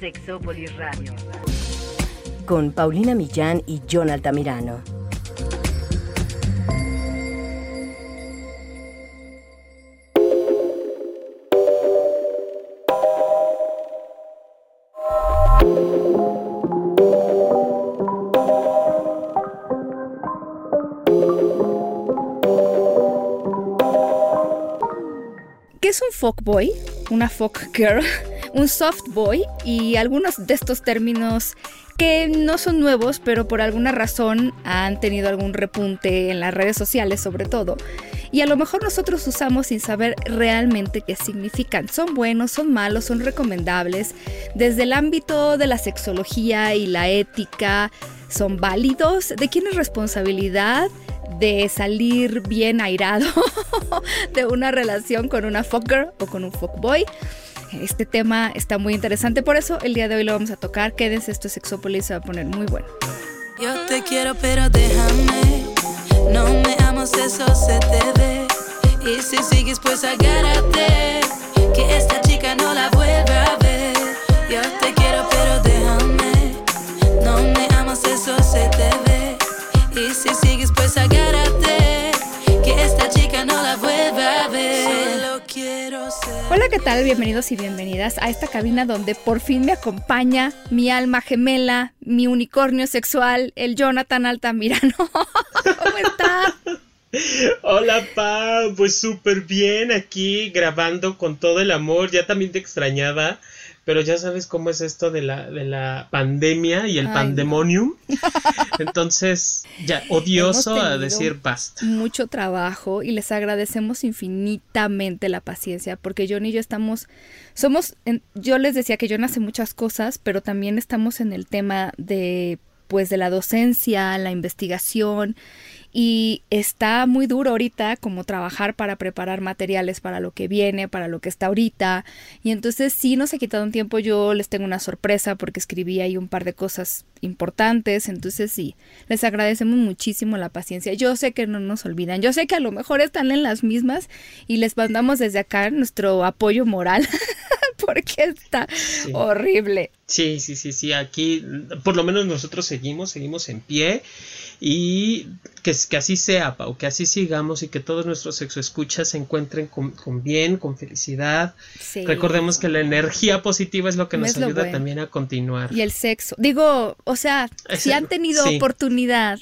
Sexópolis Radio. Con Paulina Millán y John Altamirano. ¿Qué es un fuckboy? Una fuck girl, un soft boy y algunos de estos términos que no son nuevos, pero por alguna razón han tenido algún repunte en las redes sociales sobre todo. Y a lo mejor nosotros usamos sin saber realmente qué significan. Son buenos, son malos, son recomendables. Desde el ámbito de la sexología y la ética, son válidos. ¿De quién es responsabilidad? de salir bien airado de una relación con una fucker o con un fuckboy. Este tema está muy interesante, por eso el día de hoy lo vamos a tocar. Quédense, esto es Sexópolis, se va a poner muy bueno. Yo te quiero, pero déjame. No me amas, eso se te ve. Y si sigues, pues agárrate. Que esta chica no la vuelva a ver. Yo te quiero, pero déjame. No me amas, eso se te ve. Y si sigues, pues agárrate. Hola, ¿qué tal? Bienvenidos y bienvenidas a esta cabina donde por fin me acompaña mi alma gemela, mi unicornio sexual, el Jonathan Altamirano. ¿Cómo está? Hola, Pa, pues súper bien aquí grabando con todo el amor. Ya también te extrañaba, pero ya sabes cómo es esto de la, de la pandemia y el Ay, pandemonium. Entonces, ya odioso a decir basta. Mucho trabajo y les agradecemos infinitamente la paciencia porque John y yo estamos, somos, en- yo les decía que John hace muchas cosas, pero también estamos en el tema de, pues, de la docencia, la investigación y está muy duro ahorita como trabajar para preparar materiales para lo que viene, para lo que está ahorita. Y entonces sí nos ha quitado un tiempo. Yo les tengo una sorpresa porque escribí ahí un par de cosas importantes. Entonces sí, les agradecemos muchísimo la paciencia. Yo sé que no nos olvidan. Yo sé que a lo mejor están en las mismas y les mandamos desde acá nuestro apoyo moral porque está horrible. Sí, sí, sí, sí, aquí por lo menos nosotros seguimos, seguimos en pie y que, que así sea, Pau, que así sigamos y que todos nuestros sexoescuchas se encuentren con, con bien, con felicidad. Sí. Recordemos que la energía positiva es lo que nos ayuda bueno. también a continuar. Y el sexo. Digo, o sea, si han tenido sí. oportunidad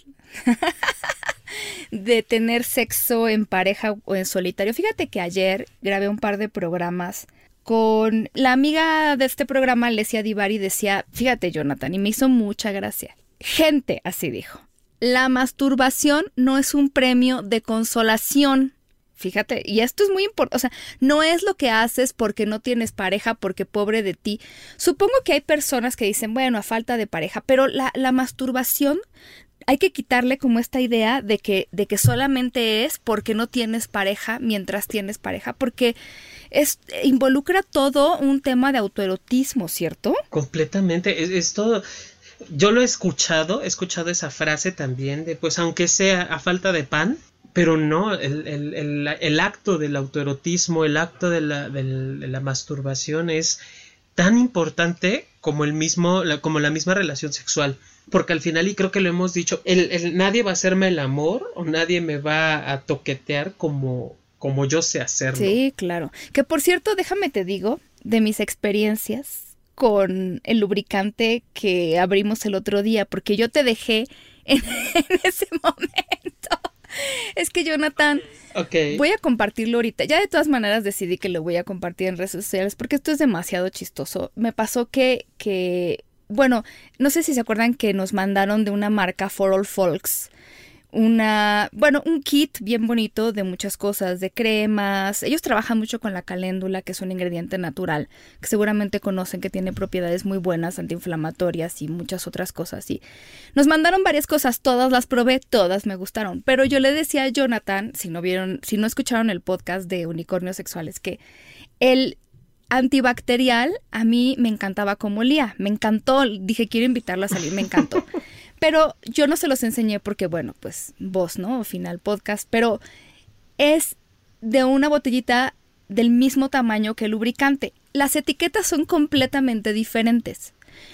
de tener sexo en pareja o en solitario. Fíjate que ayer grabé un par de programas con la amiga de este programa, Lesia Divari, decía, fíjate Jonathan, y me hizo mucha gracia. Gente, así dijo, la masturbación no es un premio de consolación. Fíjate, y esto es muy importante, o sea, no es lo que haces porque no tienes pareja, porque pobre de ti. Supongo que hay personas que dicen, bueno, a falta de pareja, pero la, la masturbación hay que quitarle como esta idea de que, de que solamente es porque no tienes pareja mientras tienes pareja, porque es, involucra todo un tema de autoerotismo, ¿cierto? Completamente, es, es todo. Yo lo he escuchado, he escuchado esa frase también de, pues aunque sea a falta de pan, pero no, el, el, el, el acto del autoerotismo, el acto de la, de la masturbación es tan importante como el mismo, la- como la misma relación sexual. Porque al final, y creo que lo hemos dicho, el, nadie va a hacerme el amor o nadie me va a toquetear como, como yo sé hacerlo. Sí, claro. Que por cierto, déjame te digo de mis experiencias con el lubricante que abrimos el otro día, porque yo te dejé en ese momento. Es que Jonathan, voy a compartirlo ahorita. Ya de todas maneras decidí que lo voy a compartir en redes sociales porque esto es demasiado chistoso. Me pasó que, que, bueno, no sé si se acuerdan que nos mandaron de una marca For All Folks una, bueno, un kit bien bonito de muchas cosas, de cremas. Ellos trabajan mucho con la caléndula, que es un ingrediente natural, que seguramente conocen que tiene propiedades muy buenas, antiinflamatorias y muchas otras cosas. Y nos mandaron varias cosas, todas las probé, todas me gustaron. Pero yo le decía a Jonathan, si no vieron, si no escucharon el podcast de Unicornios Sexuales, que el antibacterial a mí me encantaba como olía, me encantó, dije quiero invitarlo a salir, me encantó. Pero yo no se los enseñé porque, bueno, pues vos, ¿no? Final podcast, pero es de una botellita del mismo tamaño que el lubricante. las etiquetas son completamente diferentes.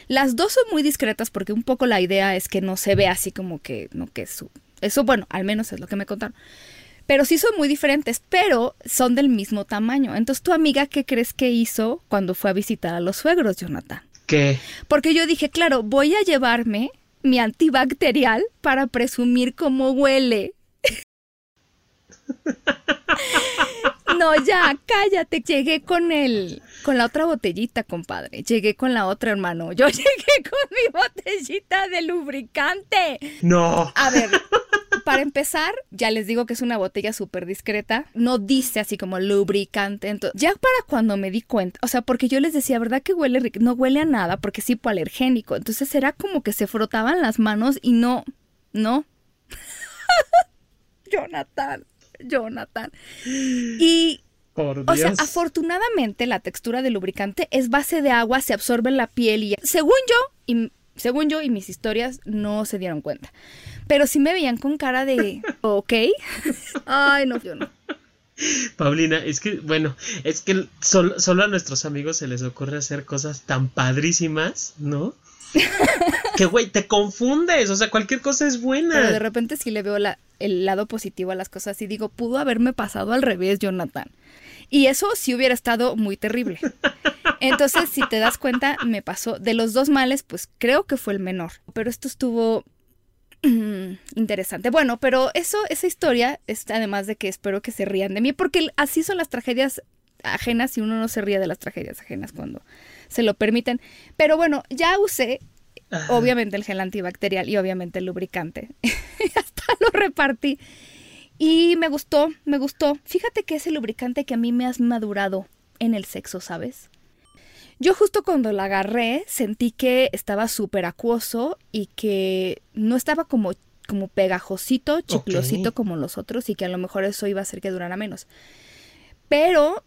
Las dos son muy discretas porque un poco la idea es que no se vea así como que, no que su, eso bueno, al menos es lo que me contaron. Pero sí son muy diferentes, pero son del mismo tamaño. Entonces, tu amiga, ¿qué crees que hizo cuando fue a visitar a los suegros, Jonathan? ¿Qué? Porque yo dije, claro, voy a llevarme mi antibacterial para presumir cómo huele. No, ya, cállate. Llegué con el, con la otra botellita, compadre. Llegué con la otra, hermano. Yo llegué con mi botellita de lubricante. No. A ver, para empezar, ya les digo que es una botella súper discreta. No dice así como lubricante. Entonces, ya para cuando me di cuenta, o sea, porque yo les decía, ¿verdad que huele rico? No huele a nada porque es hipoalergénico. Entonces era como que se frotaban las manos y no, no. Jonathan. Jonathan. Y Por o sea, Dios. afortunadamente la textura del lubricante es base de agua, se absorbe en la piel y según yo y según yo y mis historias no se dieron cuenta. Pero sí me veían con cara de, ¿ok? Ay, no, yo no. Paulina, es que, bueno, es que sol- solo a nuestros amigos se les ocurre hacer cosas tan padrísimas, ¿no? que, güey, te confundes, o sea, cualquier cosa es Pero de buena. repente sí le veo la- el lado positivo a las cosas y digo, pudo haberme pasado al revés, Jonathan. Y eso sí hubiera estado muy terrible. Entonces, si te das cuenta, me pasó. De los dos males, pues creo que fue el menor. Pero esto estuvo interesante. Bueno, pero eso, esa historia, es, además de que espero que se rían de mí, porque así son las tragedias ajenas y uno no se ríe de las tragedias ajenas cuando se lo permiten. Pero bueno, ya usé Ajá. obviamente el gel antibacterial y obviamente el lubricante. Hasta lo repartí. Y me gustó, me gustó. Fíjate que es el lubricante que a mí me has madurado en el sexo, ¿sabes? Yo justo cuando la agarré sentí que estaba súper acuoso y que no estaba como, como pegajosito, chiclosito como los otros y que a lo mejor eso iba a hacer que durara menos. Pero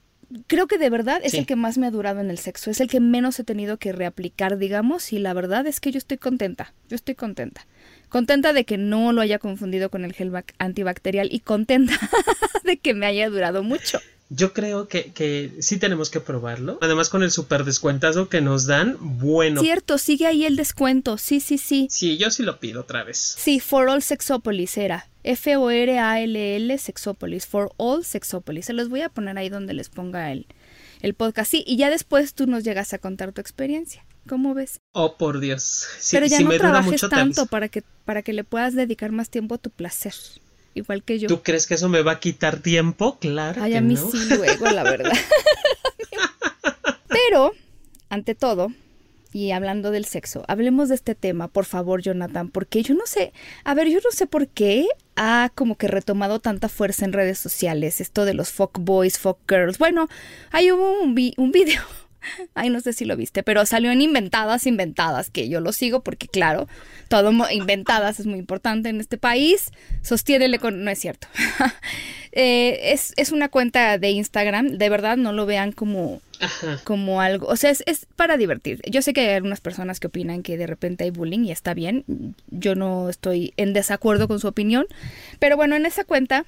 creo que de verdad es Sí. el que más me ha durado en el sexo, es el que menos he tenido que reaplicar, digamos, y la verdad es que yo estoy contenta, yo estoy contenta. Contenta de que no lo haya confundido con el gel bac- antibacterial y contenta de que me haya durado mucho. Yo creo que, que sí tenemos que probarlo. Además, con el super descuentazo que nos dan, bueno. Cierto, sigue ahí el descuento, sí, sí, sí. Sí, yo sí lo pido otra vez. Sí, For All Sexopolis era. F-O-R-A-L-L Sexopolis. For All Sexopolis. Se los voy a poner ahí donde les ponga el, el podcast. Sí, y ya después tú nos llegas a contar tu experiencia. ¿Cómo ves? Oh, por Dios. Sí, Pero ya si no me trabajes mucho, tanto para que, para que le puedas dedicar más tiempo a tu placer. Igual que yo. ¿Tú crees que eso me va a quitar tiempo? Claro Ay, que a mí no. sí luego, la verdad. Pero, ante todo, y hablando del sexo, hablemos de este tema, por favor, Jonathan, porque yo no sé, a ver, yo no sé por qué ha como que retomado tanta fuerza en redes sociales, esto de los fuck boys, fuck girls. Bueno, hay hubo un, vi- un video, ay, no sé si lo viste, pero salió en Inventadas, Inventadas, que yo lo sigo porque, claro, todo Inventadas es muy importante en este país, sostiénele con... No es cierto. Eh, es, es una cuenta de Instagram, de verdad no lo vean como, Ajá. como algo, o sea, es, es para divertir. Yo sé que hay algunas personas que opinan que de repente hay bullying y está bien, yo no estoy en desacuerdo con su opinión, pero bueno, en esa cuenta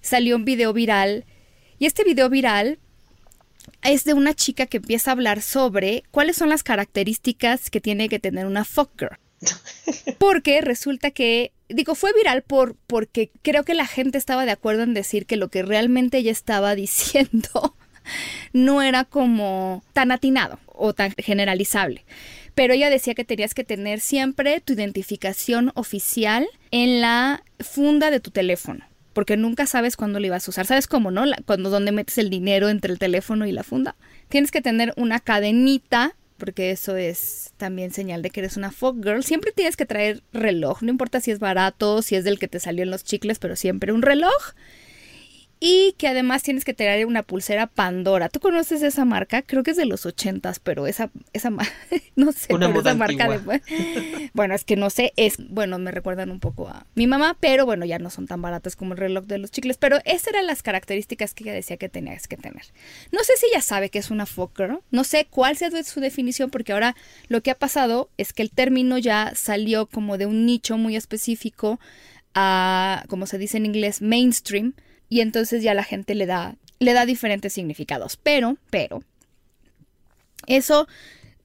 salió un video viral y este video viral es de una chica que empieza a hablar sobre cuáles son las características que tiene que tener una fuck girl. Porque resulta que, digo, fue viral por, porque creo que la gente estaba de acuerdo en decir que lo que realmente ella estaba diciendo no era como tan atinado o tan generalizable. Pero ella decía que tenías que tener siempre tu identificación oficial en la funda de tu teléfono. Porque nunca sabes cuándo lo ibas a usar. ¿Sabes cómo, no? La- cuando donde metes el dinero entre el teléfono y la funda. Tienes que tener una cadenita, porque eso es también señal de que eres una fuck girl. Siempre tienes que traer reloj. No importa si es barato, si es del que te salió en los chicles, pero siempre un reloj. Y que además tienes que traer una pulsera Pandora. ¿Tú conoces esa marca? Creo que es de los ochentas, pero esa, esa no sé, Una pero esa marca de- bueno, es que no sé, es, bueno, me recuerdan un poco a mi mamá, pero bueno, ya no son tan baratas como el reloj de los chicles, pero esas eran las características que ella decía que tenías que tener. No sé si ella sabe que es una fuck girl, no sé cuál sea su definición, porque ahora lo que ha pasado es que el término ya salió como de un nicho muy específico a, como se dice en inglés, mainstream, y entonces ya la gente le da, le da diferentes significados. Pero, pero, Eso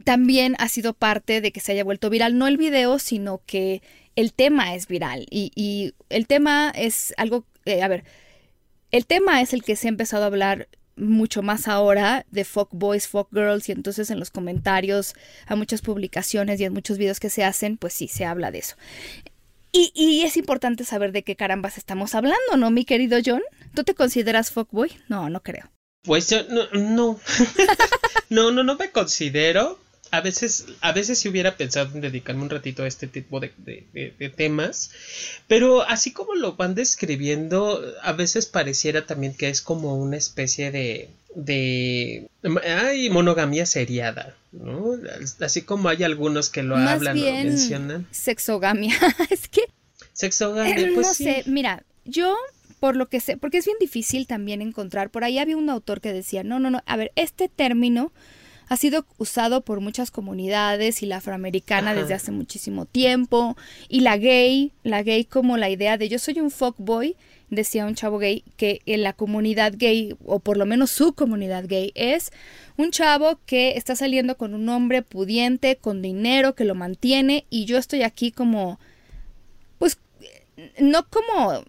también ha sido parte de que se haya vuelto viral, no el video, sino que el tema es viral. Y, el tema es algo, eh, a ver, el tema es el que se ha empezado a hablar mucho más ahora de fuck boys, fuck girls y entonces en los comentarios a muchas publicaciones y en muchos videos que se hacen, pues sí, se habla de eso. Y, y es importante saber de qué carambas estamos hablando, ¿no, mi querido John? ¿Tú te consideras fuckboy? No, no creo. Pues yo no, no, no, no, no me considero, a veces, a veces sí hubiera pensado en dedicarme un ratito a este tipo de, temas, pero así como lo van describiendo, a veces pareciera también que es como una especie de, de hay monogamia seriada, ¿no? Así como hay algunos que lo hablan o mencionan. Sexogamia, es que sexogamia, pues no sé, mira, yo por lo que sé, porque es bien difícil también encontrar, por ahí había un autor que decía, no, no, no, a ver, este término ha sido usado por muchas comunidades y la afroamericana desde hace muchísimo tiempo. Y la gay, la gay como la idea de yo soy un fuckboy, decía un chavo gay, que en la comunidad gay, o por lo menos su comunidad gay, es un chavo que está saliendo con un hombre pudiente, con dinero, que lo mantiene, y yo estoy aquí como, pues, no como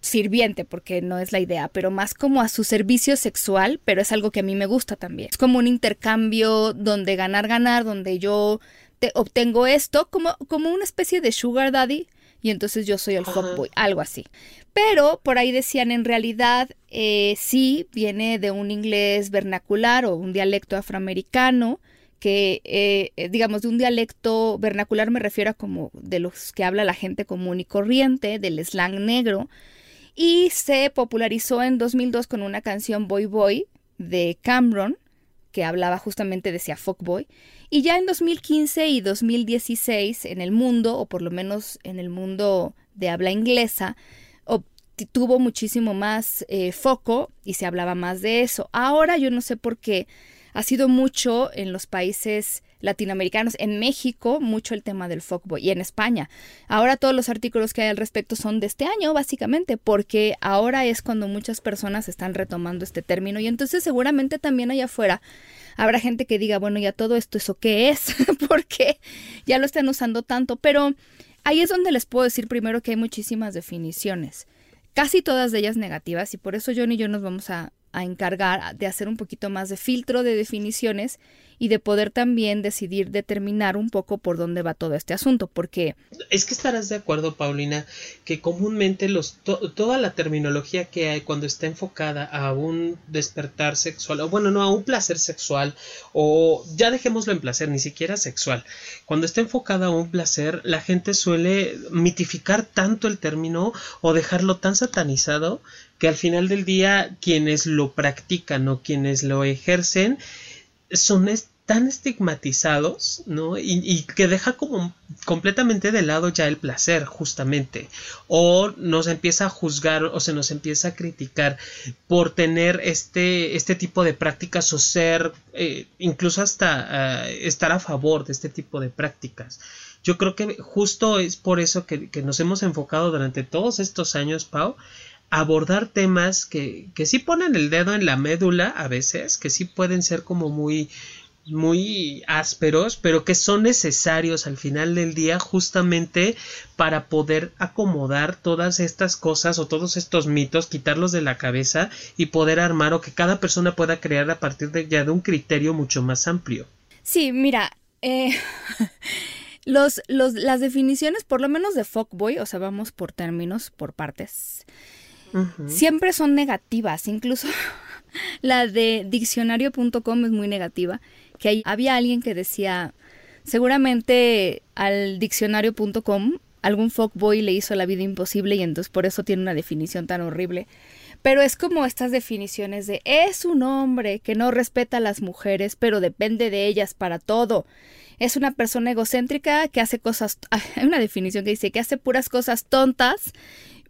sirviente, porque no es la idea, pero más como a su servicio sexual, pero es algo que a mí me gusta también. Es como un intercambio donde ganar, ganar, donde yo te obtengo esto, como, como una especie de sugar daddy, y entonces yo soy el fuckboy, algo así. Pero por ahí decían, en realidad, eh, sí, viene de un inglés vernacular o un dialecto afroamericano, que, eh, digamos, de un dialecto vernacular me refiero a como de los que habla la gente común y corriente, del slang negro, y se popularizó en 2002 con una canción Boy Boy de Cameron, que hablaba justamente de ese fuckboy, y ya en 2015 y 2016 en el mundo, o por lo menos en el mundo de habla inglesa, tuvo muchísimo más eh, foco y se hablaba más de eso. Ahora yo no sé por qué ha sido mucho en los países latinoamericanos, en México mucho el tema del fuckboy y en España. Ahora todos los artículos que hay al respecto son de este año, básicamente, porque ahora es cuando muchas personas están retomando este término y entonces seguramente también allá afuera habrá gente que diga, bueno, ya todo esto, ¿eso qué es? porque ya lo están usando tanto, pero ahí es donde les puedo decir primero que hay muchísimas definiciones, casi todas de ellas negativas y por eso John y yo nos vamos a, a encargar de hacer un poquito más de filtro de definiciones y de poder también decidir determinar un poco por dónde va todo este asunto, porque... Es que estarás de acuerdo, Paulina, que comúnmente los toda la terminología que hay cuando está enfocada a un despertar sexual, o bueno, no, a un placer sexual, o ya dejémoslo en placer, ni siquiera sexual, cuando está enfocada a un placer, la gente suele mitificar tanto el término o dejarlo tan satanizado que al final del día quienes lo practican o quienes lo ejercen son tan estigmatizados, ¿no? Y, que deja como completamente de lado ya el placer, justamente. O nos empieza a juzgar o se nos empieza a criticar por tener este, este tipo de prácticas o ser, eh, incluso hasta eh, estar a favor de este tipo de prácticas. Yo creo que justo es por eso que, que nos hemos enfocado durante todos estos años, Pau, abordar temas que, que sí ponen el dedo en la médula a veces, que sí pueden ser como muy muy ásperos, pero que son necesarios al final del día justamente para poder acomodar todas estas cosas o todos estos mitos, quitarlos de la cabeza y poder armar o que cada persona pueda crear a partir de ya de un criterio mucho más amplio. Sí, mira, eh, los, los, las definiciones, por lo menos de fuckboy, o sea, vamos por términos, por partes siempre son negativas, incluso la de diccionario.com es muy negativa, que había alguien que decía, seguramente al diccionario.com algún fuckboy le hizo la vida imposible y entonces por eso tiene una definición tan horrible. Pero es como estas definiciones de es un hombre que no respeta a las mujeres, pero depende de ellas para todo. Es una persona egocéntrica que hace cosas, hay una definición que dice que hace puras cosas tontas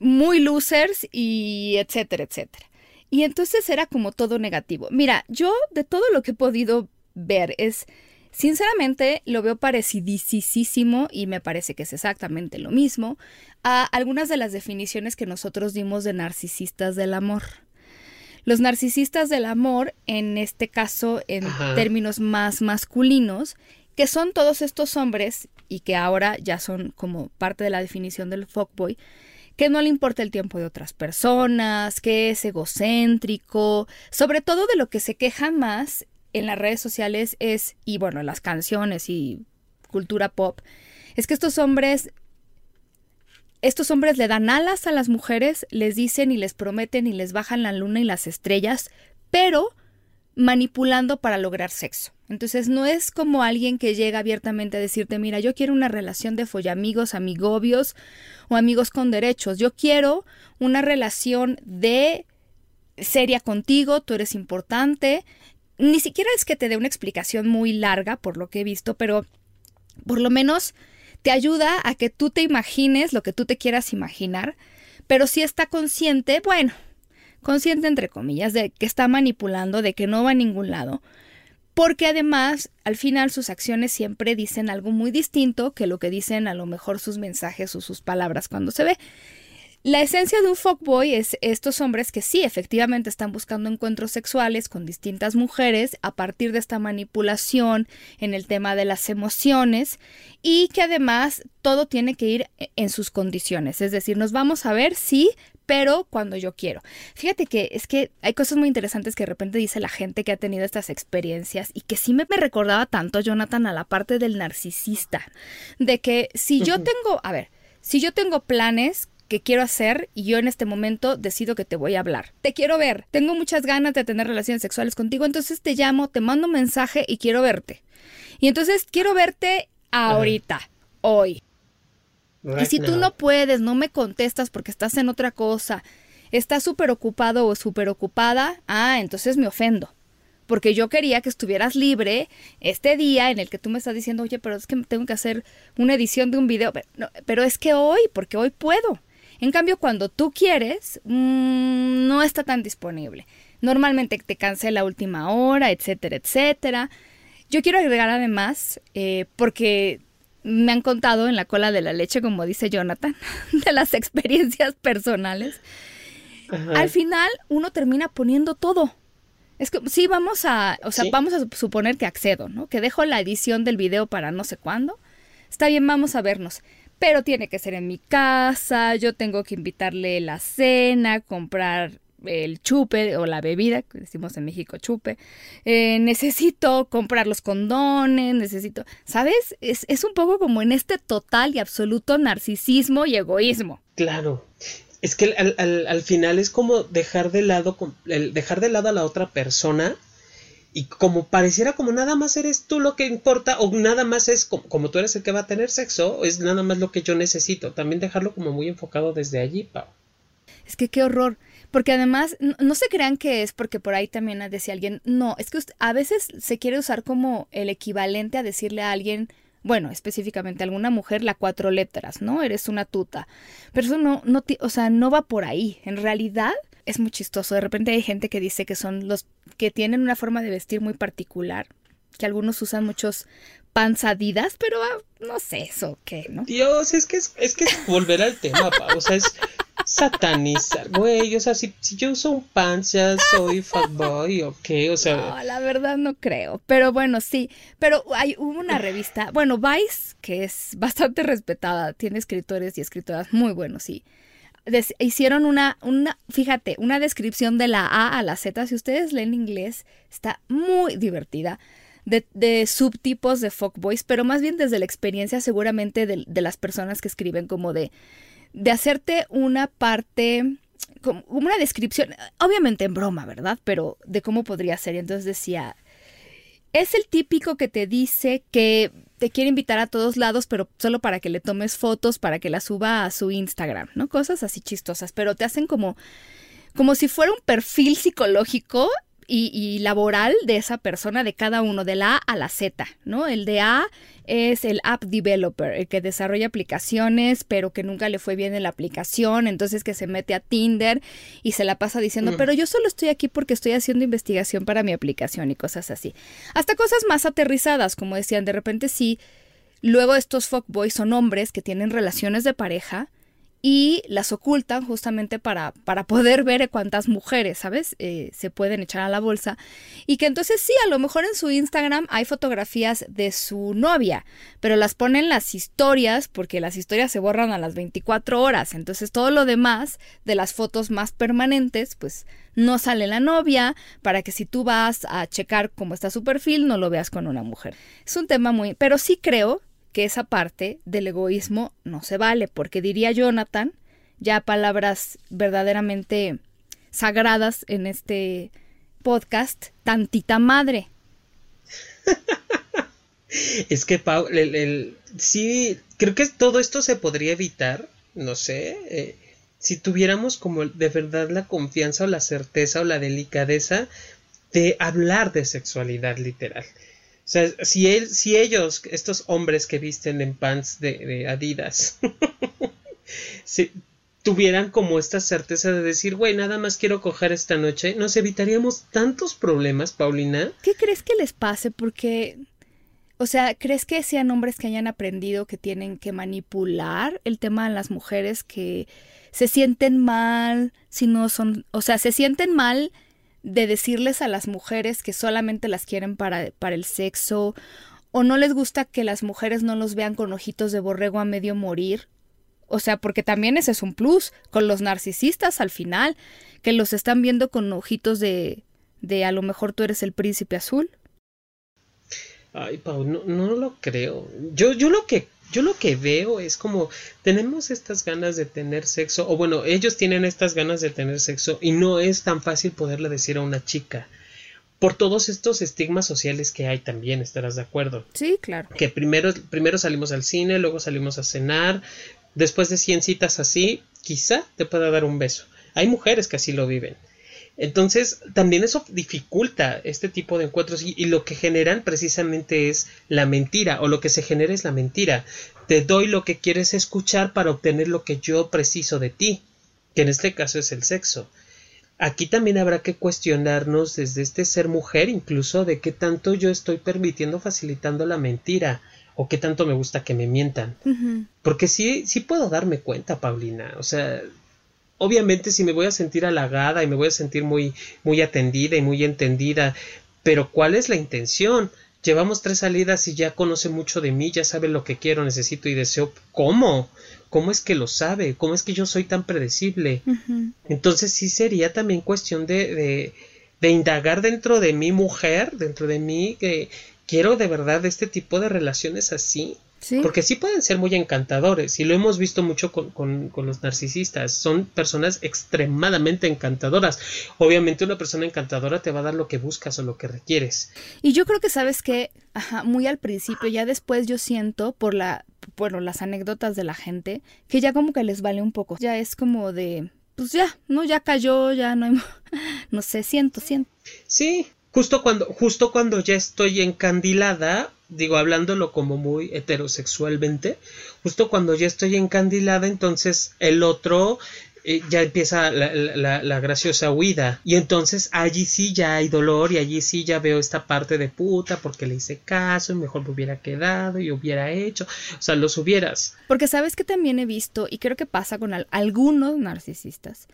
muy losers y etcétera, etcétera. Y entonces era como todo negativo. Mira, yo de todo lo que he podido ver es, sinceramente, lo veo parecidísimo y me parece que es exactamente lo mismo a algunas de las definiciones que nosotros dimos de narcisistas del amor. Los narcisistas del amor, en este caso en Ajá. términos más masculinos, que son todos estos hombres y que ahora ya son como parte de la definición del fuckboy, que no le importa el tiempo de otras personas, que es egocéntrico, sobre todo de lo que se quejan más en las redes sociales es, y bueno, en las canciones y cultura pop, es que estos hombres, estos hombres le dan alas a las mujeres, les dicen y les prometen y les bajan la luna y las estrellas, pero manipulando para lograr sexo. Entonces no es como alguien que llega abiertamente a decirte, mira, yo quiero una relación de follamigos, amigobios o amigos con derechos. Yo quiero una relación de seria contigo, tú eres importante. Ni siquiera es que te dé una explicación muy larga por lo que he visto, pero por lo menos te ayuda a que tú te imagines lo que tú te quieras imaginar, pero si está consciente, bueno, consciente entre comillas, de que está manipulando, de que no va a ningún lado, porque además al final sus acciones siempre dicen algo muy distinto que lo que dicen a lo mejor sus mensajes o sus palabras cuando se ve. La esencia de un fuckboy es estos hombres que sí, efectivamente están buscando encuentros sexuales con distintas mujeres a partir de esta manipulación en el tema de las emociones y que además todo tiene que ir en sus condiciones. Es decir, nos vamos a ver, sí, pero cuando yo quiero. Fíjate que es que hay cosas muy interesantes que de repente dice la gente que ha tenido estas experiencias y que sí me, me recordaba tanto, Jonathan, a la parte del narcisista. De que si yo tengo, a ver, si yo tengo planes que quiero hacer y yo en este momento decido que te voy a hablar. Te quiero ver, tengo muchas ganas de tener relaciones sexuales contigo, entonces te llamo, te mando un mensaje y quiero verte. Y entonces quiero verte ahorita, hoy. Y si tú no puedes, no me contestas porque estás en otra cosa, estás súper ocupado o súper ocupada, ah, entonces me ofendo. Porque yo quería que estuvieras libre este día en el que tú me estás diciendo, oye, pero es que tengo que hacer una edición de un video. Pero es que hoy, porque hoy puedo. En cambio, cuando tú quieres, mmm, no está tan disponible. Normalmente te cancela última hora, etcétera, etcétera. Yo quiero agregar además, eh, porque me han contado en la cola de la leche, como dice Jonathan, de las experiencias personales. Ajá. Al final uno termina poniendo todo. Es que sí, vamos a, o sea, Sí. vamos a suponer que accedo, ¿no? Que dejo la edición del video para no sé cuándo. Está bien, vamos a vernos. Pero tiene que ser en mi casa, yo tengo que invitarle la cena, comprar el chupe o la bebida, que decimos en México chupe. Eh, necesito comprar los condones, necesito, ¿sabes? Es, es un poco como en este total y absoluto narcisismo y egoísmo. Claro. Es que al, al- al final es como dejar de lado el dejar de lado a la otra persona y como pareciera como nada más eres tú lo que importa o nada más es como, como tú eres el que va a tener sexo, es nada más lo que yo necesito. También dejarlo como muy enfocado desde allí, Pau. Es que qué horror. Porque además, no, no se crean que es porque por ahí también decía alguien, no, es que usted- a veces se quiere usar como el equivalente a decirle a alguien, bueno, específicamente a alguna mujer, la cuatro letras, ¿no? Eres una tuta. Pero eso no, no, o sea, no va por ahí. En realidad es muy chistoso. De repente hay gente que dice que son los que tienen una forma de vestir muy particular, que algunos usan muchos panzadidas, pero ah, no sé eso qué, ¿no? Dios, es que es, es que es volver al tema, Pau. O sea, es satanizar, güey. O sea, si, si yo uso un pants, ya soy fuckboy, o qué, o sea. No, la verdad no creo. Pero bueno, sí. Pero hay hubo una revista, bueno, Vice, que es bastante respetada, tiene escritores y escritoras muy buenos, sí. Hicieron una, una, fíjate, una descripción de la A a la Z. Si ustedes leen inglés, está muy divertida. De, de subtipos de fuckboys, pero más bien desde la experiencia seguramente de, de las personas que escriben como de, de hacerte una parte, como una descripción, obviamente en broma, ¿verdad? Pero de cómo podría ser. Y entonces decía, es el típico que te dice que te quiere invitar a todos lados, pero solo para que le tomes fotos, para que las suba a su Instagram, ¿no? Cosas así chistosas, pero te hacen como, como si fuera un perfil psicológico y, y laboral de esa persona, de cada uno, de la A a la Z, ¿no? El de A es el app developer, el que desarrolla aplicaciones, pero que nunca le fue bien en la aplicación, entonces que se mete a Tinder y se la pasa diciendo, Mm. pero yo solo estoy aquí porque estoy haciendo investigación para mi aplicación y cosas así. Hasta cosas más aterrizadas, como decían, de repente sí, luego estos fuckboys son hombres que tienen relaciones de pareja y las ocultan justamente para, para poder ver cuántas mujeres, ¿sabes? Eh, se pueden echar a la bolsa. Y que entonces sí, a lo mejor en su Instagram hay fotografías de su novia, pero las ponen las historias porque las historias se borran a las 24 horas. Entonces todo lo demás de las fotos más permanentes, pues no sale la novia para que si tú vas a checar cómo está su perfil, no lo veas con una mujer. Es un tema muy... Pero sí creo que esa parte del egoísmo no se vale, porque diría Jonathan, ya palabras verdaderamente sagradas en este podcast, tantita madre. es que, Pau, sí, creo que todo esto se podría evitar, no sé, eh, si tuviéramos como de verdad la confianza o la certeza o la delicadeza de hablar de sexualidad literal. O sea, si, él, si ellos, estos hombres que visten en pants de, Adidas, si tuvieran como esta certeza de decir, güey, nada más quiero coger esta noche, nos evitaríamos tantos problemas, Paulina. ¿Qué crees que les pase? Porque, o sea, ¿crees que sean hombres que hayan aprendido que tienen que manipular el tema de las mujeres que se sienten mal si no son, o sea, se sienten mal de decirles a las mujeres que solamente las quieren para, para el sexo, o no les gusta que las mujeres no los vean con ojitos de borrego a medio morir. O sea, porque también ese es un plus con los narcisistas al final, que los están viendo con ojitos de, de a lo mejor tú eres el príncipe azul. Ay, Pau, no, no lo creo. Yo, yo lo que yo lo que veo es como tenemos estas ganas de tener sexo, o bueno, ellos tienen estas ganas de tener sexo y no es tan fácil poderle decir a una chica. Por todos estos estigmas sociales que hay también, estarás de acuerdo. Sí, claro. Que primero, primero salimos al cine, luego salimos a cenar, después de 100 citas así, quizá te pueda dar un beso. Hay mujeres que así lo viven. Entonces, también eso dificulta este tipo de encuentros y, lo que generan precisamente es la mentira o lo que se genera es la mentira. Te doy lo que quieres escuchar para obtener lo que yo preciso de ti, que en este caso es el sexo. Aquí también habrá que cuestionarnos desde este ser mujer incluso de qué tanto yo estoy permitiendo facilitando la mentira o qué tanto me gusta que me mientan. Porque sí, sí puedo darme cuenta, Paulina. O sea, obviamente si me voy a sentir halagada y me voy a sentir muy, muy atendida y muy entendida, pero ¿cuál es la intención? Llevamos tres salidas y ya conoce mucho de mí, ya sabe lo que quiero, necesito y deseo. ¿Cómo? ¿Cómo es que lo sabe? ¿Cómo es que yo soy tan predecible? Entonces sí sería también cuestión de, de, de, indagar dentro de mi mujer, dentro de mí, que quiero de verdad este tipo de relaciones así. Porque sí pueden ser muy encantadores y lo hemos visto mucho con, los narcisistas. Son personas extremadamente encantadoras. Obviamente una persona encantadora te va a dar lo que buscas o lo que requieres. Y yo creo que sabes que, muy al principio, ya después yo siento por la, bueno, las anécdotas de la gente, que ya como que les vale un poco. Ya es como de, pues ya, no, ya cayó, ya no hay, no sé, siento, siento. Sí, justo cuando, justo cuando ya estoy encandilada, digo, hablándolo como muy heterosexualmente, justo cuando ya estoy encandilada, entonces el otro eh, ya empieza la, graciosa huida. Y entonces allí sí ya hay dolor y allí sí ya veo esta parte de puta porque le hice caso y mejor me hubiera quedado y hubiera hecho. O sea, los hubieras. Porque sabes que también he visto, y creo que pasa con algunos narcisistas,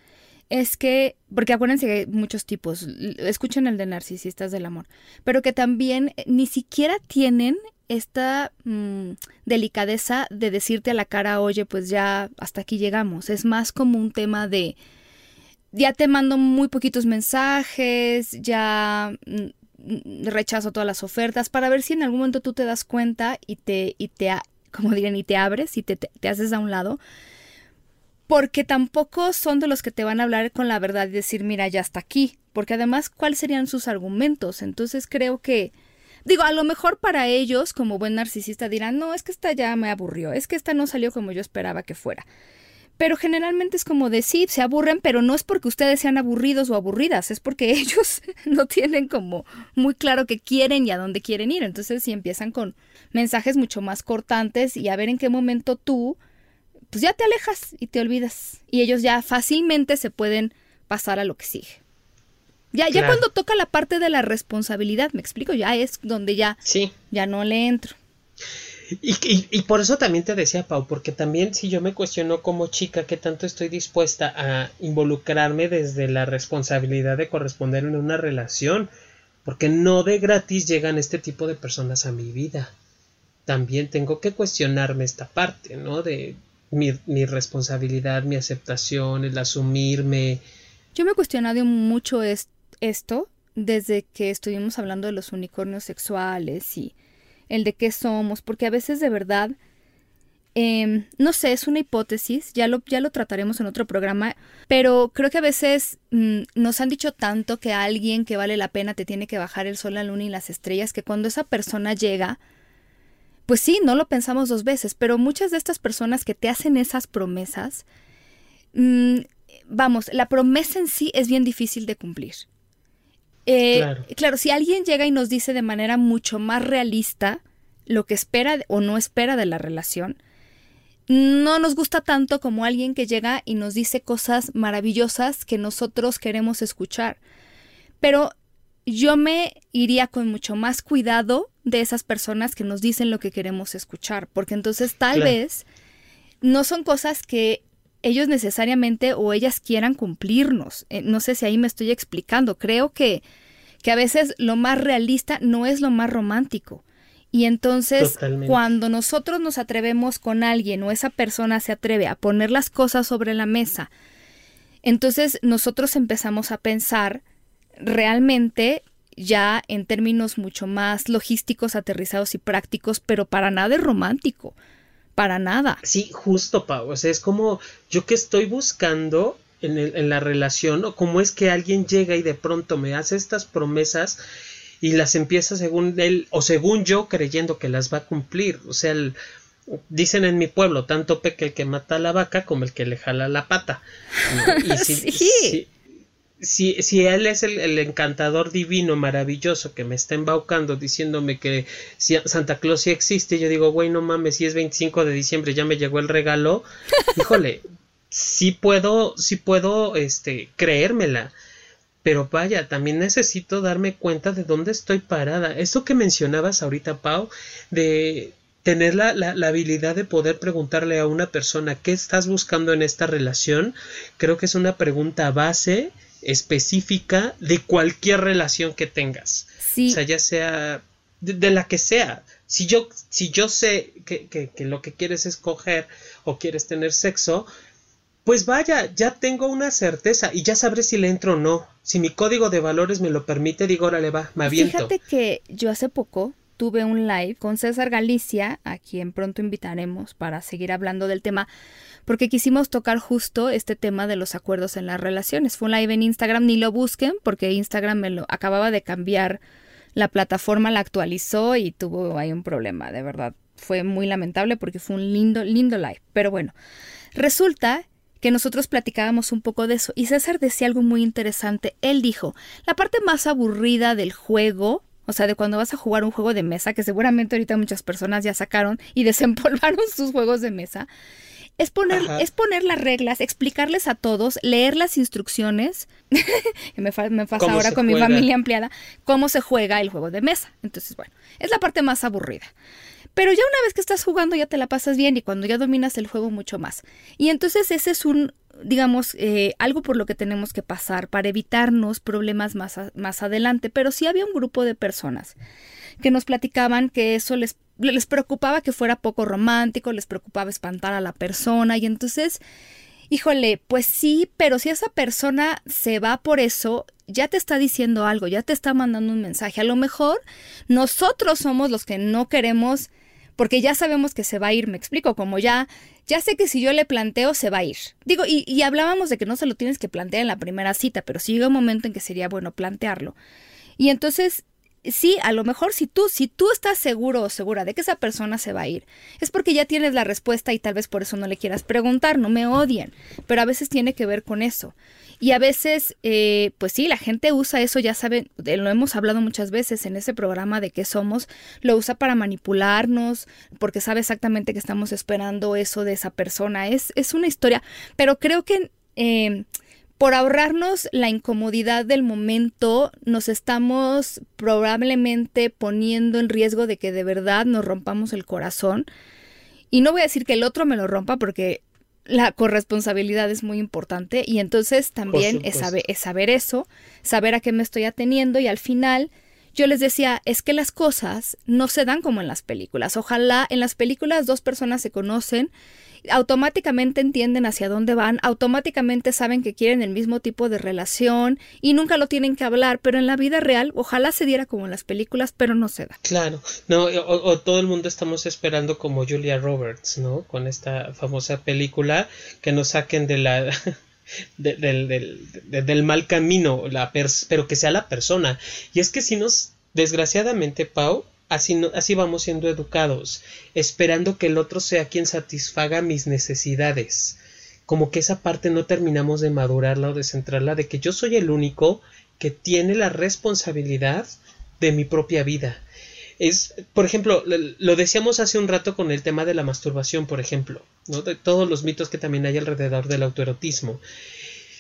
es que, porque acuérdense que hay muchos tipos, escuchen el de narcisistas del amor, pero que también eh, ni siquiera tienen esta mm, delicadeza de decirte a la cara, oye, pues ya hasta aquí llegamos. Es más como un tema de, ya te mando muy poquitos mensajes, ya mm, rechazo todas las ofertas, para ver si en algún momento tú te das cuenta y te, y te como dirían, y te abres y te, te haces a un lado porque tampoco son de los que te van a hablar con la verdad y decir, mira, ya está aquí, porque además, ¿cuáles serían sus argumentos? Entonces creo que, digo, a lo mejor para ellos, como buen narcisista, dirán, no, es que esta ya me aburrió, es que esta no salió como yo esperaba que fuera. Pero generalmente es como decir, se aburren, pero no es porque ustedes sean aburridos o aburridas, es porque ellos no tienen como muy claro qué quieren y a dónde quieren ir. Entonces, si empiezan con mensajes mucho más cortantes y a ver en qué momento tú pues ya te alejas y te olvidas. Y ellos ya fácilmente se pueden pasar a lo que sigue. Ya, ya cuando toca la parte de la responsabilidad, me explico, ya es donde ya, sí. ya no le entro. Y, por eso también te decía, Pau, porque también si yo me cuestiono como chica qué tanto estoy dispuesta a involucrarme desde la responsabilidad de corresponder en una relación, porque no de gratis llegan este tipo de personas a mi vida. También tengo que cuestionarme esta parte, ¿no? De mi, mi responsabilidad, mi aceptación, el asumirme. Yo me he cuestionado mucho esto desde que estuvimos hablando de los unicornios sexuales y el de qué somos, porque a veces de verdad, em, no sé, es una hipótesis, ya lo, ya lo trataremos en otro programa, pero creo que a veces mm, nos han dicho tanto que alguien que vale la pena te tiene que bajar el sol, la luna y las estrellas, que cuando esa persona llega, pues sí, no lo pensamos dos veces, pero muchas de estas personas que te hacen esas promesas, mm, vamos, la promesa en sí es bien difícil de cumplir. Eh, claro. si alguien llega y nos dice de manera mucho más realista lo que espera o no espera de la relación, no nos gusta tanto como alguien que llega y nos dice cosas maravillosas que nosotros queremos escuchar. Pero yo me iría con mucho más cuidado de esas personas que nos dicen lo que queremos escuchar, porque entonces tal vez no son cosas que ellos necesariamente o ellas quieran cumplirnos. Eh, no sé si ahí me estoy explicando. Creo que, que a veces lo más realista no es lo más romántico. Y entonces cuando nosotros nos atrevemos con alguien o esa persona se atreve a poner las cosas sobre la mesa, entonces nosotros empezamos a pensar realmente ya en términos mucho más logísticos, aterrizados y prácticos, pero para nada es romántico para nada. Sí, justo, Pau. O sea, es como yo que estoy buscando en, en la relación, o cómo es que alguien llega y de pronto me hace estas promesas y las empieza según él o según yo creyendo que las va a cumplir. O sea, dicen en mi pueblo, tanto peque el que mata a la vaca como el que le jala la pata. Y sí si, si él es el, encantador divino, maravilloso, que me está embaucando diciéndome que si Santa Claus sí existe, yo digo, güey, no mames, si es 25 de diciembre, ya me llegó el regalo, híjole, sí puedo, sí puedo, este, creérmela. Pero vaya, también necesito darme cuenta de dónde estoy parada. Eso que mencionabas ahorita, Pau, de tener la, la, la, habilidad de poder preguntarle a una persona qué estás buscando en esta relación, creo que es una pregunta base específica de cualquier relación que tengas. O sea, ya sea de, la que sea. Si yo, si yo sé que, que, que, lo que quieres es coger o quieres tener sexo, pues vaya, ya tengo una certeza y ya sabré si le entro o no. Si mi código de valores me lo permite, digo, órale va, me aviento. Fíjate que yo hace poco tuve un live con César Galicia, a quien pronto invitaremos para seguir hablando del tema, porque quisimos tocar justo este tema de los acuerdos en las relaciones. Fue un live en Instagram, ni lo busquen, porque Instagram me lo acababa de cambiar la plataforma, la actualizó y tuvo ahí un problema, de verdad. Fue muy lamentable porque fue un lindo, lindo live. Pero bueno, resulta que nosotros platicábamos un poco de eso y César decía algo muy interesante. Él dijo, la parte más aburrida del juego o sea, de cuando vas a jugar un juego de mesa, que seguramente ahorita muchas personas ya sacaron y desempolvaron sus juegos de mesa, es poner, es poner las reglas, explicarles a todos, leer las instrucciones, que me, me pasa ahora con mi familia ampliada, cómo se juega el juego de mesa. Entonces, bueno, es la parte más aburrida. Pero ya una vez que estás jugando ya te la pasas bien y cuando ya dominas el juego mucho más. Y entonces ese es un, digamos, eh, algo por lo que tenemos que pasar para evitarnos problemas más, más adelante. Pero sí había un grupo de personas que nos platicaban que eso les les preocupaba que fuera poco romántico, les preocupaba espantar a la persona y entonces, híjole, pues sí, pero si esa persona se va por eso, ya te está diciendo algo, ya te está mandando un mensaje. A lo mejor nosotros somos los que no queremos porque ya sabemos que se va a ir, me explico, como ya, ya sé que si yo le planteo se va a ir. Digo, y, hablábamos de que no se lo tienes que plantear en la primera cita, pero sí llega un momento en que sería bueno plantearlo. Y entonces sí, a lo mejor si tú, si tú estás seguro o segura de que esa persona se va a ir, es porque ya tienes la respuesta y tal vez por eso no le quieras preguntar, no me odien, pero a veces tiene que ver con eso. Y a veces, eh, pues sí, la gente usa eso, ya saben, lo hemos hablado muchas veces en ese programa de que somos, lo usa para manipularnos, porque sabe exactamente que estamos esperando eso de esa persona. Es, es una historia, pero creo que... Eh, por ahorrarnos la incomodidad del momento, nos estamos probablemente poniendo en riesgo de que de verdad nos rompamos el corazón. Y no voy a decir que el otro me lo rompa porque la corresponsabilidad es muy importante y entonces también es saber, es saber eso, saber a qué me estoy ateniendo y al final yo les decía, es que las cosas no se dan como en las películas. Ojalá en las películas dos personas se conocen automáticamente entienden hacia dónde van, automáticamente saben que quieren el mismo tipo de relación y nunca lo tienen que hablar, pero en la vida real ojalá se diera como en las películas, pero no se da. Claro, no, o, todo el mundo estamos esperando como Julia Roberts, ¿no? Con esta famosa película que nos saquen de la... del, del, mal camino, la pero que sea la persona. Y es que si nos, desgraciadamente, Pau, Así, así vamos siendo educados, esperando que el otro sea quien satisfaga mis necesidades. Como que esa parte no terminamos de madurarla o de centrarla, de que yo soy el único que tiene la responsabilidad de mi propia vida. Es, por ejemplo, lo decíamos hace un rato con el tema de la masturbación, por ejemplo, ¿no? de todos los mitos que también hay alrededor del autoerotismo.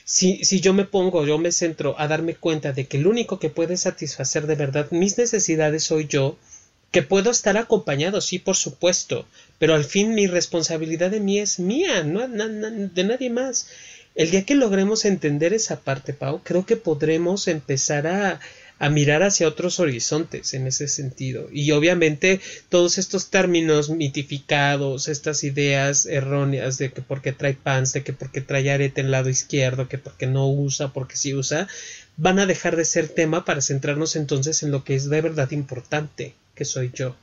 Si, si, yo me pongo, yo me centro a darme cuenta de que el único que puede satisfacer de verdad mis necesidades soy yo, que puedo estar acompañado, sí, por supuesto, pero al fin mi responsabilidad de mí es mía, no de nadie más. El día que logremos entender esa parte, Pau, creo que podremos empezar a, a mirar hacia otros horizontes en ese sentido. Y obviamente todos estos términos mitificados, estas ideas erróneas de que porque trae pants, de que porque trae arete en el lado izquierdo, que porque no usa, porque sí usa, van a dejar de ser tema para centrarnos entonces en lo que es de verdad importante, que soy yo.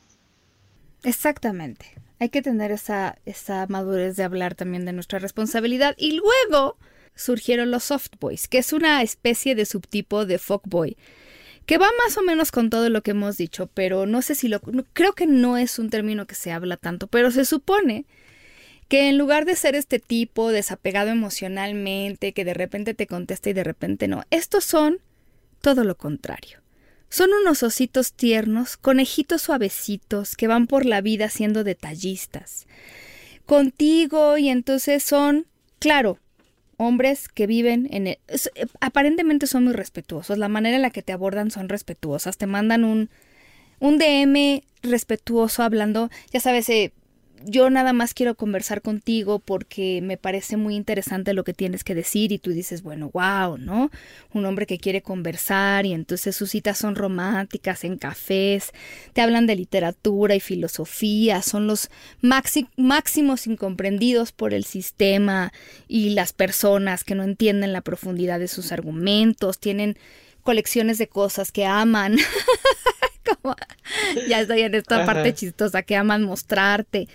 Exactamente. Hay que tener esa, esa madurez de hablar también de nuestra responsabilidad. Y luego surgieron los soft boys, que es una especie de subtipo de fuckboy, que va más o menos con todo lo que hemos dicho, pero no sé si lo... Creo que no es un término que se habla tanto, pero se supone que en lugar de ser este tipo desapegado emocionalmente, que de repente te contesta y de repente no, estos son todo lo contrario. Son unos ositos tiernos, conejitos suavecitos que van por la vida siendo detallistas. Contigo y entonces son, claro, hombres que viven en el, aparentemente son muy respetuosos, la manera en la que te abordan son respetuosas, te mandan un un DM respetuoso hablando, ya sabes, eh, yo nada más quiero conversar contigo porque me parece muy interesante lo que tienes que decir y tú dices, bueno, wow, ¿no? Un hombre que quiere conversar y entonces sus citas son románticas en cafés, te hablan de literatura y filosofía, son los máximos incomprendidos por el sistema y las personas que no entienden la profundidad de sus argumentos, tienen colecciones de cosas que aman. ya estoy en esta parte chistosa que aman mostrarte.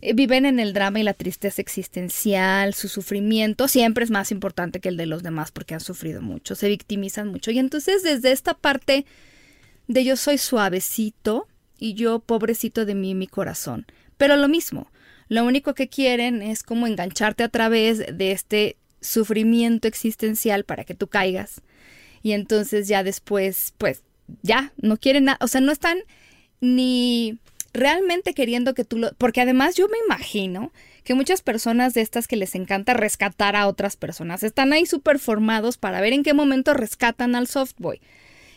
Eh, viven en el drama y la tristeza existencial, su sufrimiento siempre es más importante que el de los demás porque han sufrido mucho, se victimizan mucho. Y entonces desde esta parte de yo soy suavecito y yo pobrecito de mí mi corazón. Pero lo mismo, lo único que quieren es como engancharte a través de este sufrimiento existencial para que tú caigas. Y entonces ya después, pues ya, no quieren nada, o sea, no están ni realmente queriendo que tú lo... Porque además yo me imagino que muchas personas de estas que les encanta rescatar a otras personas están ahí súper formados para ver en qué momento rescatan al softboy.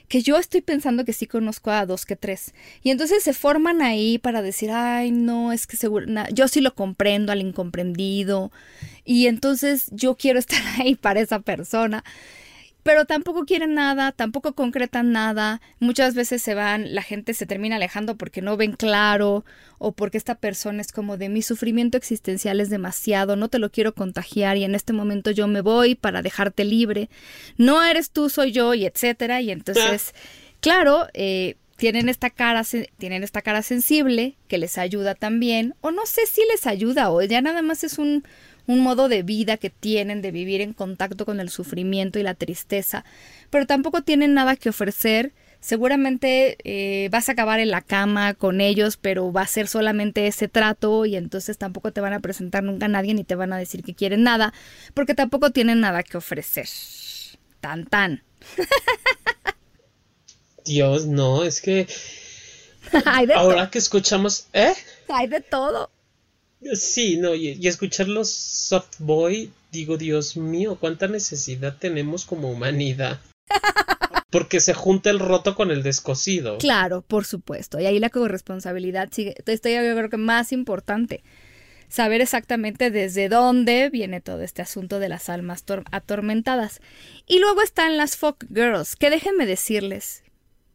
Que yo estoy pensando que sí conozco a dos que tres. Y entonces se forman ahí para decir, ay, no, es que seguro, yo sí lo comprendo al incomprendido. Y entonces yo quiero estar ahí para esa persona pero tampoco quieren nada, tampoco concretan nada. Muchas veces se van, la gente se termina alejando porque no ven claro o porque esta persona es como de mi sufrimiento existencial es demasiado, no te lo quiero contagiar y en este momento yo me voy para dejarte libre. No eres tú, soy yo y etcétera. Y entonces, claro, eh, tienen esta cara tienen esta cara sensible que les ayuda también o no sé si les ayuda o ya nada más es un un modo de vida que tienen de vivir en contacto con el sufrimiento y la tristeza, pero tampoco tienen nada que ofrecer. Seguramente eh, vas a acabar en la cama con ellos, pero va a ser solamente ese trato y entonces tampoco te van a presentar nunca a nadie ni te van a decir que quieren nada, porque tampoco tienen nada que ofrecer. Tan tan. Dios, no, es que ahora que escuchamos, ¿eh? Hay de todo. Sí, no, y, escuchar los soft boy digo, Dios mío, cuánta necesidad tenemos como humanidad. Porque se junta el roto con el descosido. Claro, por supuesto. Y ahí la corresponsabilidad sigue. Esto yo creo que más importante. Saber exactamente desde dónde viene todo este asunto de las almas atormentadas. Y luego están las folk girls, que déjenme decirles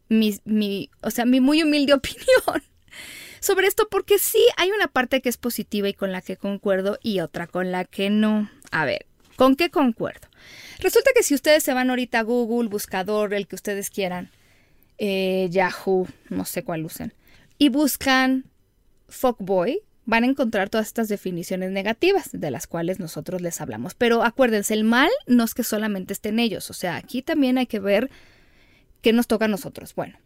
mi, mi, o sea, mi muy humilde opinión sobre esto, porque sí hay una parte que es positiva y con la que concuerdo y otra con la que no. A ver, ¿con qué concuerdo? Resulta que si ustedes se van ahorita a Google, buscador, el que ustedes quieran, eh, Yahoo, no sé cuál usen, y buscan fuckboy, van a encontrar todas estas definiciones negativas de las cuales nosotros les hablamos. Pero acuérdense, el mal no es que solamente esté en ellos, o sea, aquí también hay que ver qué nos toca a nosotros. Bueno,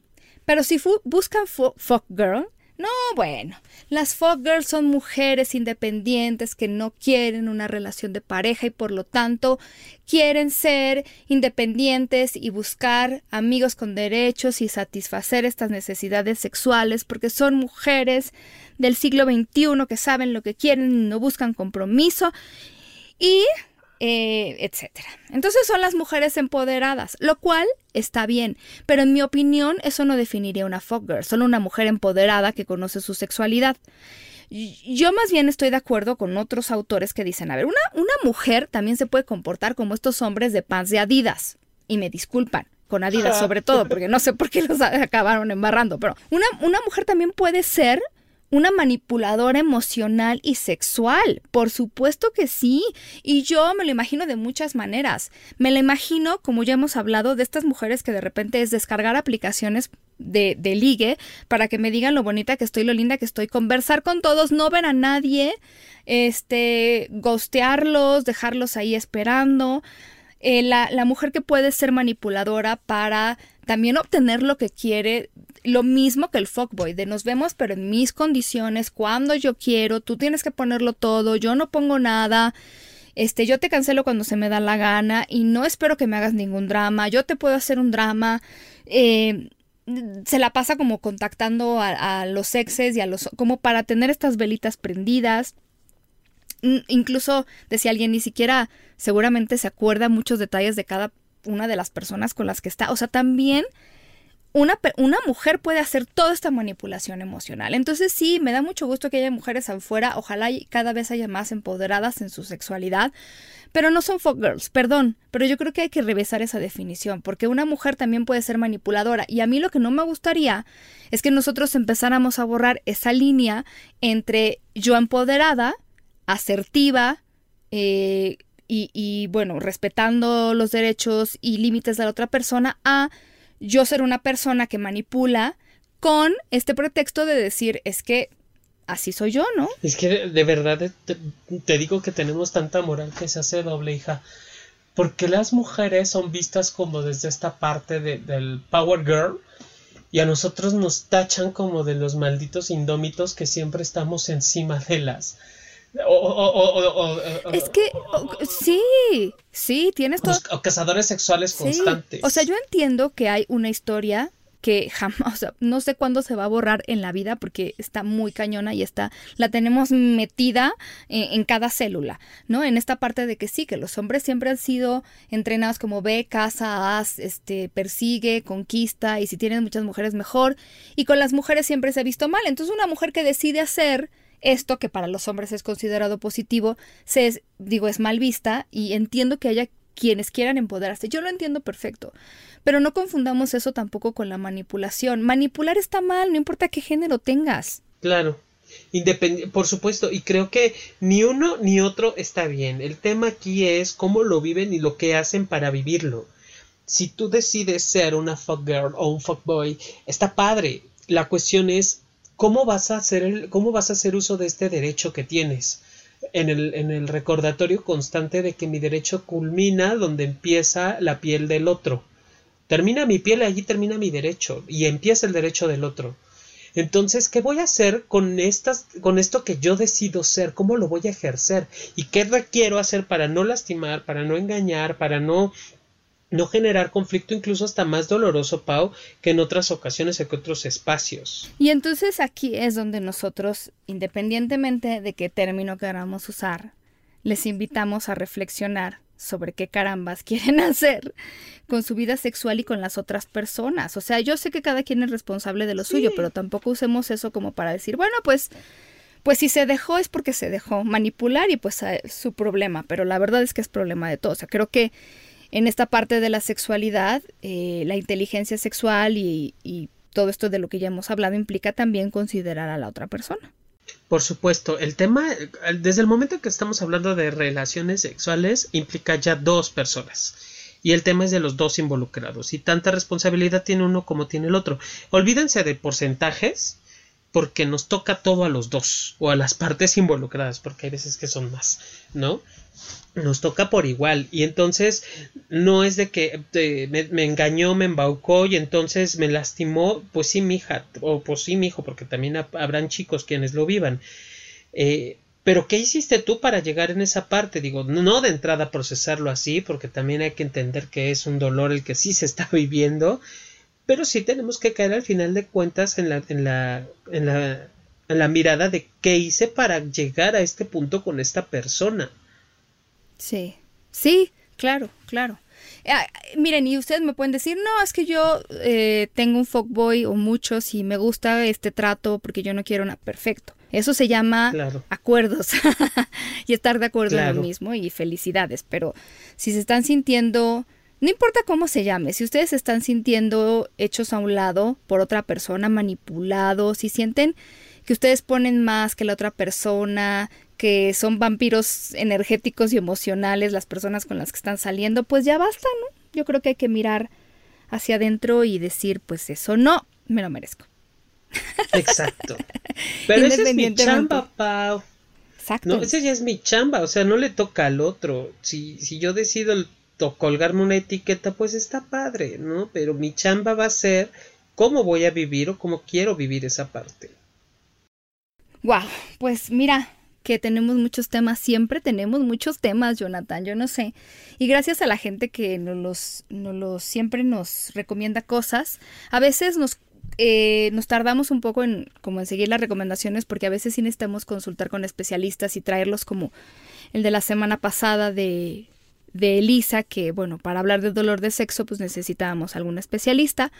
pero si buscan fuck girl, no, bueno, las folk girls son mujeres independientes que no quieren una relación de pareja y por lo tanto quieren ser independientes y buscar amigos con derechos y satisfacer estas necesidades sexuales porque son mujeres del siglo XXI que saben lo que quieren y no buscan compromiso. Y eh, etcétera. Entonces son las mujeres empoderadas, lo cual está bien, pero en mi opinión eso no definiría una fuck girl, solo una mujer empoderada que conoce su sexualidad. Yo más bien estoy de acuerdo con otros autores que dicen, a ver, una, una mujer también se puede comportar como estos hombres de pants de Adidas. Y me disculpan, con Adidas sobre todo, porque no sé por qué los acabaron embarrando, pero una, una mujer también puede ser una manipuladora emocional y sexual. Por supuesto que sí. Y yo me lo imagino de muchas maneras. Me lo imagino, como ya hemos hablado, de estas mujeres que de repente es descargar aplicaciones de, de ligue para que me digan lo bonita que estoy, lo linda que estoy, conversar con todos, no ver a nadie, este, gostearlos, dejarlos ahí esperando. Eh, la, la mujer que puede ser manipuladora para también obtener lo que quiere lo mismo que el fuckboy, de nos vemos pero en mis condiciones, cuando yo quiero, tú tienes que ponerlo todo, yo no pongo nada, este, yo te cancelo cuando se me da la gana y no espero que me hagas ningún drama, yo te puedo hacer un drama, eh, se la pasa como contactando a, los exes y a los, como para tener estas velitas prendidas. Incluso, decía alguien, ni siquiera seguramente se acuerda muchos detalles de cada una de las personas con las que está. O sea, también una, una, mujer puede hacer toda esta manipulación emocional. Entonces sí, me da mucho gusto que haya mujeres afuera, ojalá cada vez haya más empoderadas en su sexualidad, pero no son folk girls, perdón, pero yo creo que hay que revisar esa definición, porque una mujer también puede ser manipuladora y a mí lo que no me gustaría es que nosotros empezáramos a borrar esa línea entre yo empoderada, asertiva, eh, y, y bueno, respetando los derechos y límites de la otra persona, a yo ser una persona que manipula con este pretexto de decir es que así soy yo, ¿no? Es que de verdad te, digo que tenemos tanta moral que se hace doble hija. Porque las mujeres son vistas como desde esta parte del Power Girl y a nosotros nos tachan como de los malditos indómitos que siempre estamos encima de las es que sí, sí, tienes todo. O cazadores sexuales constantes. O sea, yo entiendo que hay una historia que jamás, o sea, no sé cuándo se va a borrar en la vida porque está muy cañona y está, la tenemos metida en, cada célula, ¿no? En esta parte de que sí, que los hombres siempre han sido entrenados como ve, casa, haz, este, persigue, conquista y si tienes muchas mujeres mejor y con las mujeres siempre se ha visto mal. Entonces una mujer que decide hacer esto, que para los hombres es considerado positivo, se es, digo, es mal vista y entiendo que haya quienes quieran empoderarse. Yo lo entiendo perfecto. Pero no confundamos eso tampoco con la manipulación. Manipular está mal, no importa qué género tengas. Claro. por supuesto, y creo que ni uno ni otro está bien. El tema aquí es cómo lo viven y lo que hacen para vivirlo. Si tú decides ser una fuck girl o un fuck boy, está padre. La cuestión es ¿cómo vas a hacer, cómo vas a hacer uso de este derecho que tienes? En el, en el recordatorio constante de que mi derecho culmina donde empieza la piel del otro. Termina mi piel allí termina mi derecho y empieza el derecho del otro. Entonces, ¿qué voy a hacer con estas, con esto que yo decido ser? ¿Cómo lo voy a ejercer? ¿Y qué requiero hacer para no lastimar, para no engañar, para no no generar conflicto incluso hasta más doloroso, Pau, que en otras ocasiones, en otros espacios. Y entonces aquí es donde nosotros, independientemente de qué término queramos usar, les invitamos a reflexionar sobre qué carambas quieren hacer con su vida sexual y con las otras personas. O sea, yo sé que cada quien es responsable de lo suyo, pero tampoco usemos eso como para decir, bueno, pues pues si se dejó es porque se dejó manipular y pues es su problema, pero la verdad es que es problema de todos. O sea, creo que en esta parte de la sexualidad, eh, la inteligencia sexual y, y todo esto de lo que ya hemos hablado implica también considerar a la otra persona. Por supuesto, el tema, desde el momento que estamos hablando de relaciones sexuales, implica ya dos personas. Y el tema es de los dos involucrados. Y tanta responsabilidad tiene uno como tiene el otro. Olvídense de porcentajes porque nos toca todo a los dos o a las partes involucradas, porque hay veces que son más, ¿no? Nos toca por igual y entonces no es de que me, engañó, me embaucó y entonces me lastimó, pues sí, mi hija, o pues sí, mi hijo, porque también habrán chicos quienes lo vivan. Eh, pero ¿qué hiciste tú para llegar en esa parte? Digo, no de entrada procesarlo así, porque también hay que entender que es un dolor el que sí se está viviendo, pero sí tenemos que caer al final de cuentas en la, en la, en la, en la mirada de qué hice para llegar a este punto con esta persona. Sí, sí, claro, claro. Ah, miren, y ustedes me pueden decir, no, es que yo eh, tengo un fuckboy o muchos y me gusta este trato porque yo no quiero una perfecto. Eso se llama acuerdos y estar de acuerdo en lo mismo y felicidades. Pero si se están sintiendo no importa cómo se llame, si ustedes se están sintiendo hechos a un lado por otra persona, manipulados, si sienten que ustedes ponen más que la otra persona, que son vampiros energéticos y emocionales las personas con las que están saliendo, pues ya basta, ¿no? Yo creo que hay que mirar hacia adentro y decir, pues eso no, me lo merezco. Exacto. Pero ese es mi chamba, Pau. Exacto. No, ese ya es mi chamba, o sea, no le toca al otro. Si, si yo decido el colgarme una etiqueta, pues está padre, ¿no? Pero mi chamba va a ser cómo voy a vivir o cómo quiero vivir esa parte. Wow, pues mira, que tenemos muchos temas, siempre tenemos muchos temas, Jonathan, yo no sé. Y gracias a la gente que nos los, nos los siempre nos recomienda cosas. A veces nos eh, nos tardamos un poco en como en seguir las recomendaciones porque a veces sí necesitamos consultar con especialistas y traerlos como el de la semana pasada de de Elisa, que bueno, para hablar de dolor de sexo pues necesitábamos algún especialista,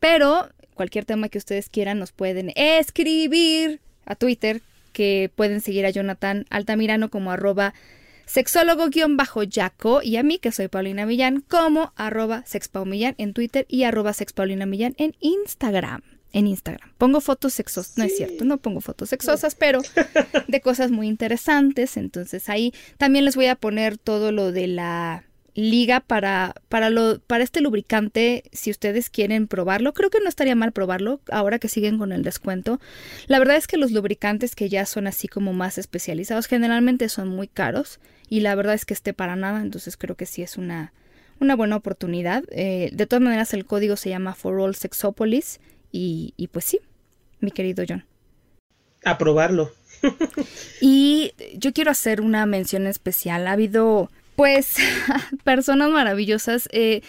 pero cualquier tema que ustedes quieran nos pueden escribir a Twitter, que pueden seguir a Jonathan Altamirano como arroba sexólogo-yaco y a mí que soy Paulina Millán como arroba sexpaumillán en Twitter y arroba sexpaulina Millán en Instagram en Instagram. Pongo fotos sexosas, no es cierto, no pongo fotos sexosas, pero de cosas muy interesantes. Entonces ahí también les voy a poner todo lo de la liga para, para, lo, para este lubricante, si ustedes quieren probarlo. Creo que no estaría mal probarlo ahora que siguen con el descuento. La verdad es que los lubricantes que ya son así como más especializados generalmente son muy caros y la verdad es que esté para nada, entonces creo que sí es una, una buena oportunidad. Eh, de todas maneras el código se llama For All Sexopolis y, pues sí, mi querido John. A probarlo. y yo quiero hacer una mención especial. Ha habido, pues, personas maravillosas. Eh,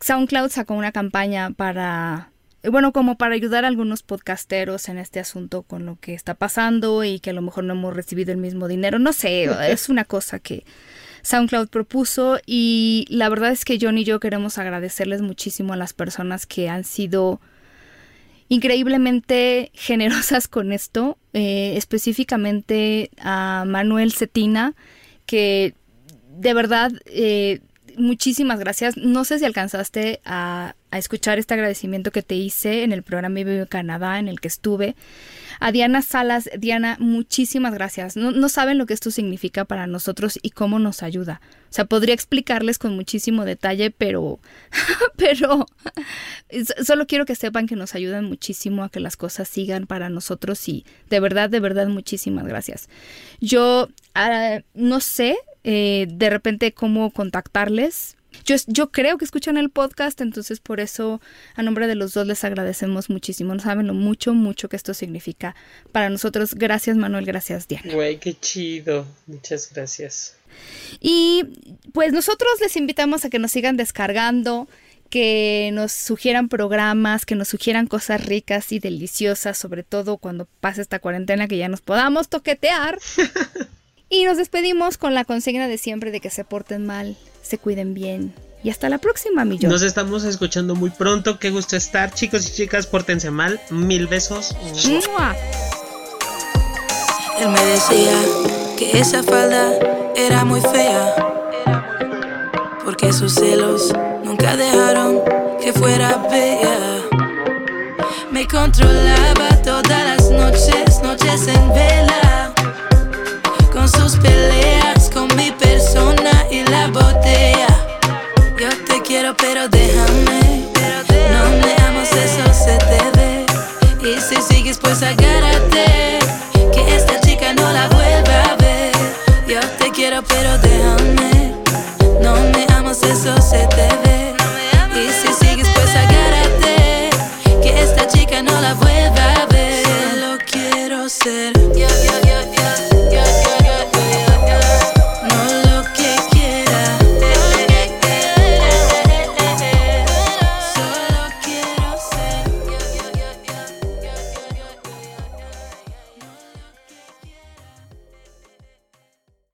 SoundCloud sacó una campaña para, bueno, como para ayudar a algunos podcasteros en este asunto con lo que está pasando y que a lo mejor no hemos recibido el mismo dinero. No sé, es una cosa que SoundCloud propuso y la verdad es que John y yo queremos agradecerles muchísimo a las personas que han sido increíblemente generosas con esto, eh, específicamente a Manuel Cetina, que de verdad eh, muchísimas gracias. No sé si alcanzaste a, escuchar este agradecimiento que te hice en el programa Vive Canadá en el que estuve. A Diana Salas, Diana, muchísimas gracias. No, no saben lo que esto significa para nosotros y cómo nos ayuda. O sea, podría explicarles con muchísimo detalle, pero, pero solo quiero que sepan que nos ayudan muchísimo a que las cosas sigan para nosotros y de verdad, de verdad, muchísimas gracias. Yo ah, no sé eh, de repente cómo contactarles. Yo, yo, creo que escuchan el podcast, entonces por eso a nombre de los dos les agradecemos muchísimo. No saben lo mucho, mucho que esto significa para nosotros. Gracias Manuel, gracias Diana. Güey, qué chido. Muchas gracias. Y pues nosotros les invitamos a que nos sigan descargando, que nos sugieran programas, que nos sugieran cosas ricas y deliciosas, sobre todo cuando pase esta cuarentena que ya nos podamos toquetear. Y nos despedimos con la consigna de siempre de que se porten mal, se cuiden bien. Y hasta la próxima, mi yo. Nos estamos escuchando muy pronto. Qué gusto estar, chicos y chicas. Pórtense mal. Mil besos. ¡Mua! Él me decía que esa falda era muy fea. Porque sus celos nunca dejaron que fuera bella. Me controlaba todas las noches, noches en vela con sus peleas, con mi persona y la botella. Yo te quiero, pero déjame. No neamos, eso se te ve. Y si sigues, pues agárrate. Que esta chica no la vuelva a ver. Yo te quiero, pero déjame. No neamos, eso se te. Y si sigues, pues agárrate. Que esta chica no la vuelva a ver. Solo quiero ser.